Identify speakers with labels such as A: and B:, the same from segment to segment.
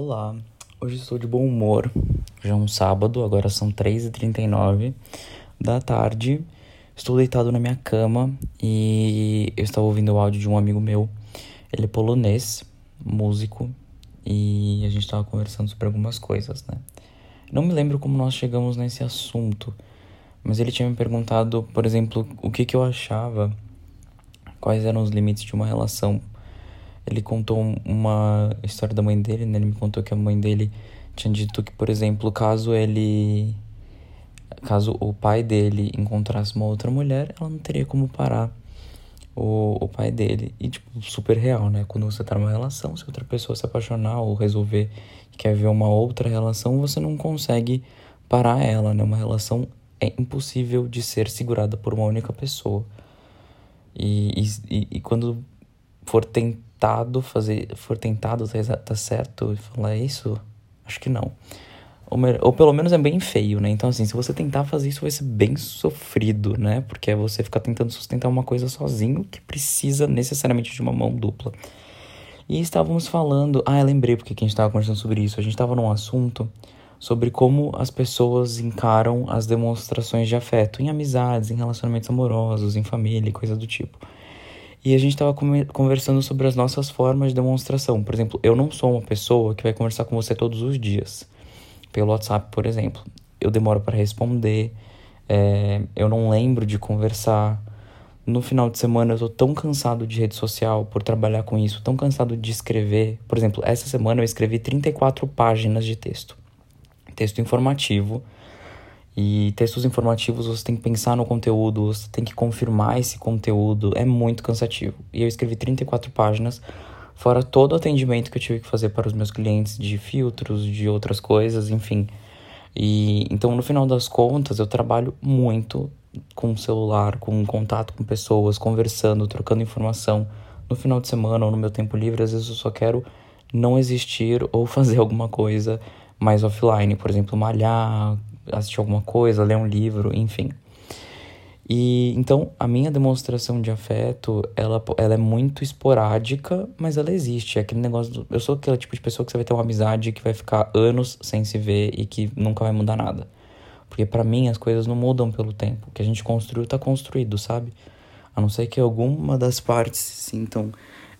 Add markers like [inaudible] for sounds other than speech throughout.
A: Olá, hoje estou de bom humor. Já é um sábado, agora são 3h39 da tarde. Estou deitado na minha cama e eu estava ouvindo o áudio de um amigo meu. Ele é polonês, músico, e a gente estava conversando sobre algumas coisas, né? Não me lembro como nós chegamos nesse assunto, mas ele tinha me perguntado, por exemplo, o que, que eu achava, quais eram os limites de uma relação ele contou uma história da mãe dele, né? Ele me contou que a mãe dele tinha dito que, por exemplo, caso ele. Caso o pai dele encontrasse uma outra mulher, ela não teria como parar o, o pai dele. E, tipo, super real, né? Quando você tá numa relação, se outra pessoa se apaixonar ou resolver que quer ver uma outra relação, você não consegue parar ela, né? Uma relação é impossível de ser segurada por uma única pessoa. E, e, e quando for tentar tentado fazer, for tentado tá, tá certo e falar isso, acho que não. Ou, ou, pelo menos é bem feio, né? Então, assim, se você tentar fazer isso, vai ser bem sofrido, né? Porque é você ficar tentando sustentar uma coisa sozinho que precisa necessariamente de uma mão dupla. E estávamos falando. Ah, eu lembrei porque que a gente estava conversando sobre isso. A gente estava num assunto sobre como as pessoas encaram as demonstrações de afeto em amizades, em relacionamentos amorosos, em família e coisa do tipo. E a gente estava conversando sobre as nossas formas de demonstração. Por exemplo, eu não sou uma pessoa que vai conversar com você todos os dias. Pelo WhatsApp, por exemplo. Eu demoro para responder, é, eu não lembro de conversar. No final de semana eu tô tão cansado de rede social por trabalhar com isso, tão cansado de escrever. Por exemplo, essa semana eu escrevi 34 páginas de texto. Texto informativo e textos informativos você tem que pensar no conteúdo, você tem que confirmar esse conteúdo, é muito cansativo. E eu escrevi 34 páginas, fora todo o atendimento que eu tive que fazer para os meus clientes de filtros, de outras coisas, enfim. E então no final das contas eu trabalho muito com o celular, com contato com pessoas, conversando, trocando informação. No final de semana ou no meu tempo livre, às vezes eu só quero não existir ou [laughs] fazer alguma coisa mais offline, por exemplo, malhar, assistir alguma coisa, ler um livro, enfim. E então a minha demonstração de afeto, ela, ela é muito esporádica, mas ela existe. É aquele negócio. Do, eu sou aquele tipo de pessoa que você vai ter uma amizade que vai ficar anos sem se ver e que nunca vai mudar nada. Porque para mim as coisas não mudam pelo tempo. O que a gente construiu tá construído, sabe? A não ser que alguma das partes se sintam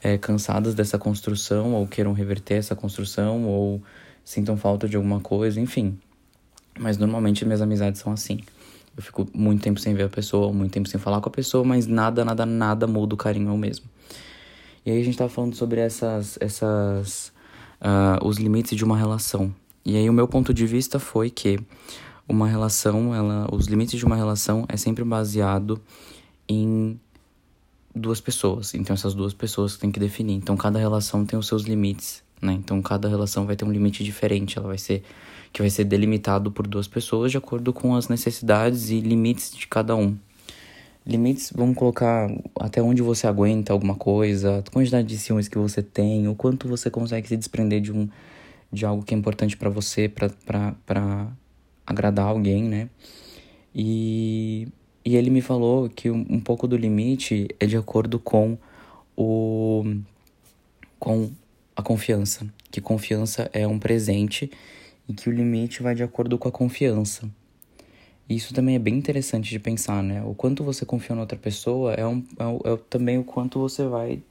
A: é, cansadas dessa construção, ou queiram reverter essa construção, ou sintam falta de alguma coisa, enfim. Mas normalmente minhas amizades são assim. Eu fico muito tempo sem ver a pessoa, muito tempo sem falar com a pessoa, mas nada, nada, nada muda o carinho ao mesmo. E aí a gente tava falando sobre essas, essas, uh, os limites de uma relação. E aí o meu ponto de vista foi que uma relação, ela, os limites de uma relação é sempre baseado em duas pessoas. Então essas duas pessoas que tem que definir. Então cada relação tem os seus limites, né? Então cada relação vai ter um limite diferente, ela vai ser que vai ser delimitado por duas pessoas de acordo com as necessidades e limites de cada um. Limites, vamos colocar até onde você aguenta alguma coisa, a quantidade de ciúmes que você tem, o quanto você consegue se desprender de um de algo que é importante para você, para agradar alguém, né? E, e ele me falou que um, um pouco do limite é de acordo com o com a confiança, que confiança é um presente e que o limite vai de acordo com a confiança. Isso também é bem interessante de pensar, né? O quanto você confia na outra pessoa é, um, é, é também o quanto você vai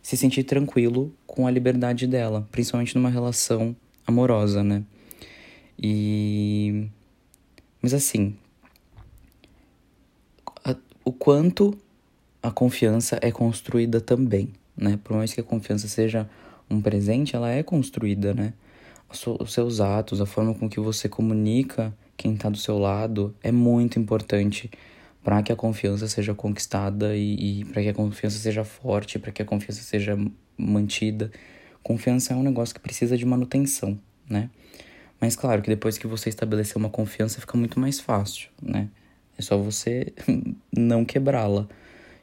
A: se sentir tranquilo com a liberdade dela, principalmente numa relação amorosa, né? E. Mas assim. A, o quanto a confiança é construída também, né? Por mais que a confiança seja um presente, ela é construída, né? Os seus atos, a forma com que você comunica quem está do seu lado é muito importante para que a confiança seja conquistada e, e para que a confiança seja forte, para que a confiança seja mantida. Confiança é um negócio que precisa de manutenção, né? Mas claro que depois que você estabelecer uma confiança fica muito mais fácil, né? É só você [laughs] não quebrá-la.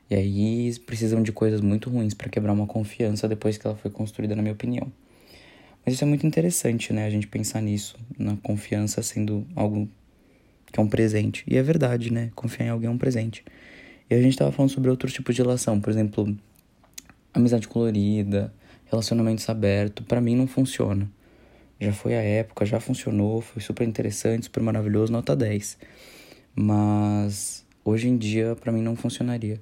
A: E aí precisam de coisas muito ruins para quebrar uma confiança depois que ela foi construída, na minha opinião. Mas isso é muito interessante, né? A gente pensar nisso, na confiança sendo algo que é um presente. E é verdade, né? Confiar em alguém é um presente. E a gente tava falando sobre outros tipos de relação, por exemplo, amizade colorida, relacionamentos abertos. para mim não funciona. já foi a época, já funcionou, foi super interessante, super maravilhoso, nota 10. Mas hoje em dia para mim não funcionaria.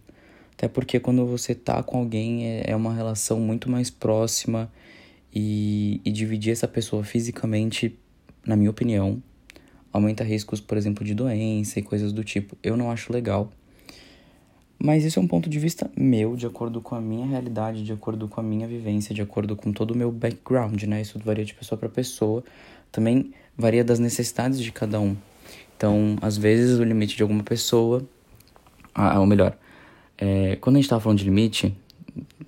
A: Até porque quando você tá com alguém é, é uma relação muito mais próxima e, e dividir essa pessoa fisicamente, na minha opinião, aumenta riscos, por exemplo, de doença e coisas do tipo. Eu não acho legal. Mas isso é um ponto de vista meu, de acordo com a minha realidade, de acordo com a minha vivência, de acordo com todo o meu background, né? Isso varia de pessoa para pessoa. Também varia das necessidades de cada um. Então, às vezes, o limite de alguma pessoa. Ah, ou melhor, é, quando a gente tava falando de limite,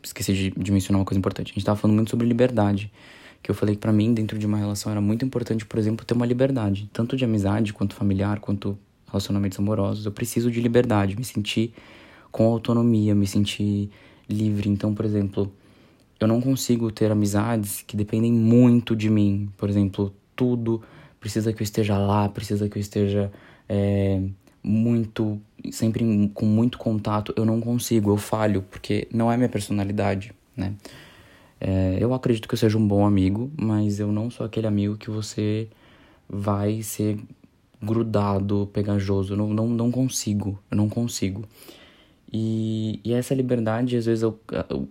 A: esqueci de, de mencionar uma coisa importante. A gente tava falando muito sobre liberdade. Que eu falei que pra mim, dentro de uma relação, era muito importante, por exemplo, ter uma liberdade. Tanto de amizade, quanto familiar, quanto relacionamentos amorosos. Eu preciso de liberdade, me sentir com autonomia, me sentir livre. Então, por exemplo, eu não consigo ter amizades que dependem muito de mim. Por exemplo, tudo precisa que eu esteja lá, precisa que eu esteja é, muito, sempre com muito contato. Eu não consigo, eu falho, porque não é minha personalidade, né? É, eu acredito que eu seja um bom amigo, mas eu não sou aquele amigo que você vai ser grudado, pegajoso. Eu não, não, não consigo, eu não consigo. E, e essa liberdade, às vezes, o,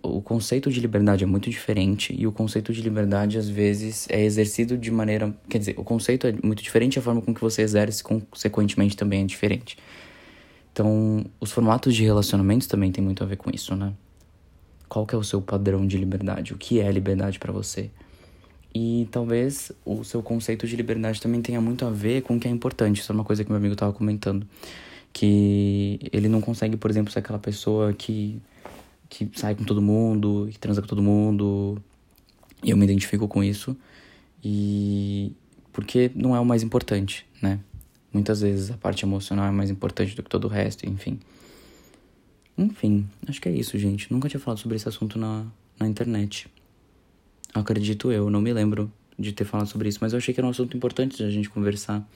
A: o conceito de liberdade é muito diferente e o conceito de liberdade, às vezes, é exercido de maneira. Quer dizer, o conceito é muito diferente, a forma com que você exerce, consequentemente, também é diferente. Então, os formatos de relacionamentos também tem muito a ver com isso, né? Qual que é o seu padrão de liberdade? O que é liberdade para você? E talvez o seu conceito de liberdade também tenha muito a ver com o que é importante. Isso é uma coisa que meu amigo estava comentando que ele não consegue, por exemplo, ser aquela pessoa que, que sai com todo mundo, que transa com todo mundo. E eu me identifico com isso. E porque não é o mais importante, né? Muitas vezes a parte emocional é mais importante do que todo o resto, enfim. Enfim, acho que é isso, gente. Nunca tinha falado sobre esse assunto na, na internet. Acredito eu, não me lembro de ter falado sobre isso, mas eu achei que era um assunto importante de a gente conversar.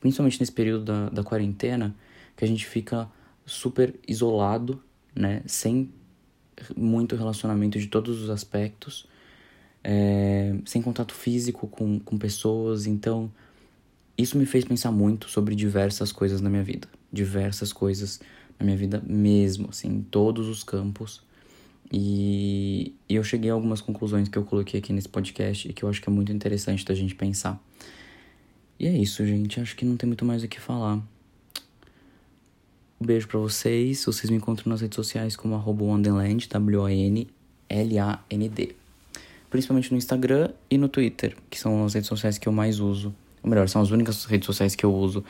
A: Principalmente nesse período da, da quarentena, que a gente fica super isolado, né? Sem muito relacionamento de todos os aspectos, é, sem contato físico com, com pessoas. Então, isso me fez pensar muito sobre diversas coisas na minha vida. Diversas coisas na minha vida mesmo, assim, em todos os campos. E, e eu cheguei a algumas conclusões que eu coloquei aqui nesse podcast e que eu acho que é muito interessante da gente pensar. E é isso, gente. Acho que não tem muito mais o que falar. Um beijo para vocês. Vocês me encontram nas redes sociais como arroba Wonderland, W-O-N-L-A-N-D. Principalmente no Instagram e no Twitter, que são as redes sociais que eu mais uso. Ou melhor, são as únicas redes sociais que eu uso.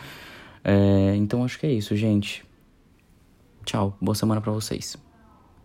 A: É, então acho que é isso, gente. Tchau. Boa semana para vocês.